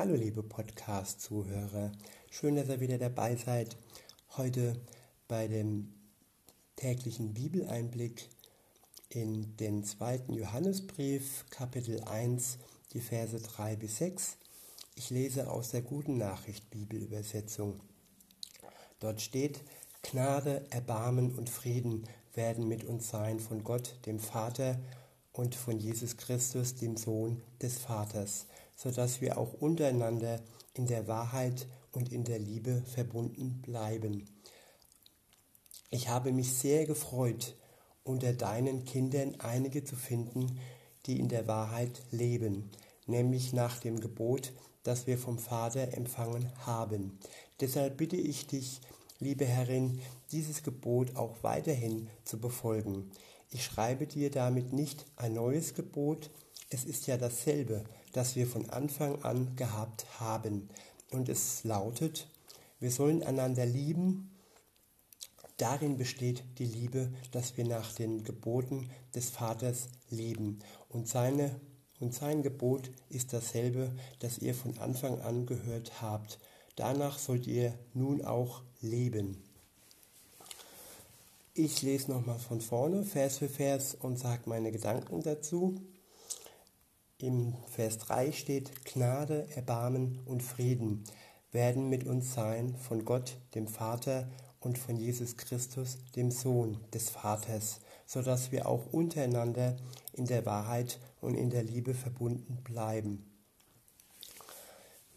Hallo liebe Podcast-Zuhörer, schön, dass ihr wieder dabei seid. Heute bei dem täglichen Bibeleinblick in den zweiten Johannesbrief, Kapitel 1, die Verse 3 bis 6. Ich lese aus der Guten Nachricht Bibelübersetzung. Dort steht, Gnade, Erbarmen und Frieden werden mit uns sein von Gott, dem Vater und von Jesus Christus, dem Sohn des Vaters, so dass wir auch untereinander in der Wahrheit und in der Liebe verbunden bleiben. Ich habe mich sehr gefreut, unter deinen Kindern einige zu finden, die in der Wahrheit leben, nämlich nach dem Gebot, das wir vom Vater empfangen haben. Deshalb bitte ich dich, liebe Herrin, dieses Gebot auch weiterhin zu befolgen. Ich schreibe dir damit nicht ein neues Gebot, es ist ja dasselbe, das wir von Anfang an gehabt haben. Und es lautet, wir sollen einander lieben. Darin besteht die Liebe, dass wir nach den Geboten des Vaters leben. Und, seine, und sein Gebot ist dasselbe, das ihr von Anfang an gehört habt. Danach sollt ihr nun auch leben. Ich lese nochmal von vorne, Vers für Vers, und sage meine Gedanken dazu. Im Vers 3 steht, Gnade, Erbarmen und Frieden werden mit uns sein von Gott, dem Vater und von Jesus Christus, dem Sohn des Vaters, so dass wir auch untereinander in der Wahrheit und in der Liebe verbunden bleiben.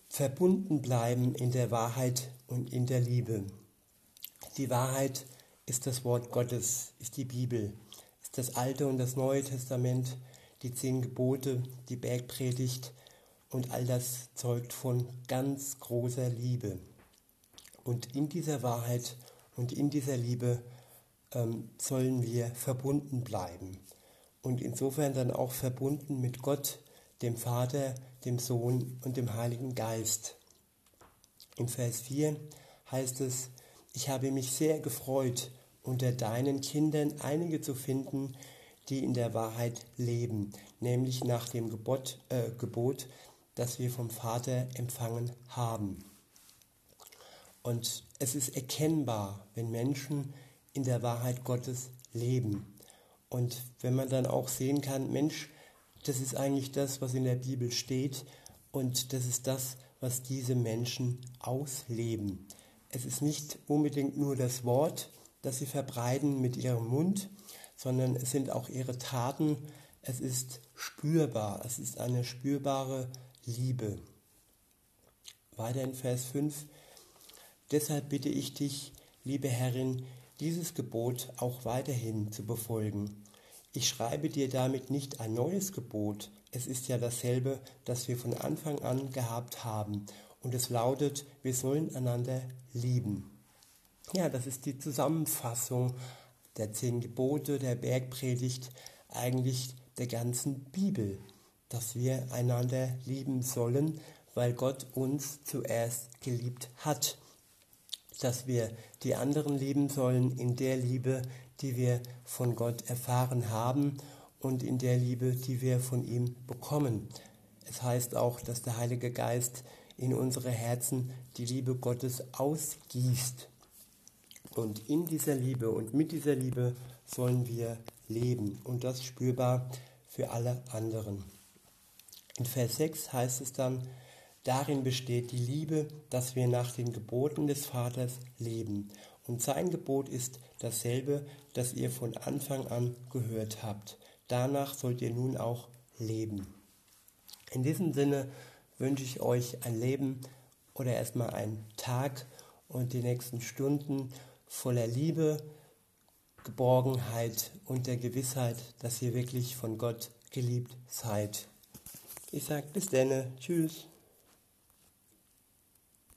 Verbunden bleiben in der Wahrheit und in der Liebe. Die Wahrheit ist das Wort Gottes, ist die Bibel, ist das Alte und das Neue Testament, die zehn Gebote, die Bergpredigt und all das zeugt von ganz großer Liebe. Und in dieser Wahrheit und in dieser Liebe ähm, sollen wir verbunden bleiben. Und insofern dann auch verbunden mit Gott, dem Vater, dem Sohn und dem Heiligen Geist. Im Vers 4 heißt es, ich habe mich sehr gefreut, unter deinen Kindern einige zu finden, die in der Wahrheit leben, nämlich nach dem Gebot, äh, Gebot, das wir vom Vater empfangen haben. Und es ist erkennbar, wenn Menschen in der Wahrheit Gottes leben. Und wenn man dann auch sehen kann, Mensch, das ist eigentlich das, was in der Bibel steht und das ist das, was diese Menschen ausleben. Es ist nicht unbedingt nur das Wort, das sie verbreiten mit ihrem Mund, sondern es sind auch ihre Taten. Es ist spürbar, es ist eine spürbare Liebe. Weiter in Vers 5. Deshalb bitte ich dich, liebe Herrin, dieses Gebot auch weiterhin zu befolgen. Ich schreibe dir damit nicht ein neues Gebot, es ist ja dasselbe, das wir von Anfang an gehabt haben und es lautet, wir sollen einander lieben. Ja, das ist die Zusammenfassung der zehn Gebote, der Bergpredigt, eigentlich der ganzen Bibel, dass wir einander lieben sollen, weil Gott uns zuerst geliebt hat. Dass wir die anderen lieben sollen in der Liebe, die wir von Gott erfahren haben und in der Liebe, die wir von ihm bekommen. Es heißt auch, dass der Heilige Geist in unsere Herzen die Liebe Gottes ausgießt. Und in dieser Liebe und mit dieser Liebe sollen wir leben und das spürbar für alle anderen. In Vers 6 heißt es dann, darin besteht die Liebe, dass wir nach den Geboten des Vaters leben. Und sein Gebot ist dasselbe, das ihr von Anfang an gehört habt. Danach sollt ihr nun auch leben. In diesem Sinne wünsche ich euch ein Leben oder erstmal einen Tag und die nächsten Stunden voller Liebe, Geborgenheit und der Gewissheit, dass ihr wirklich von Gott geliebt seid. Ich sage bis denne. Tschüss.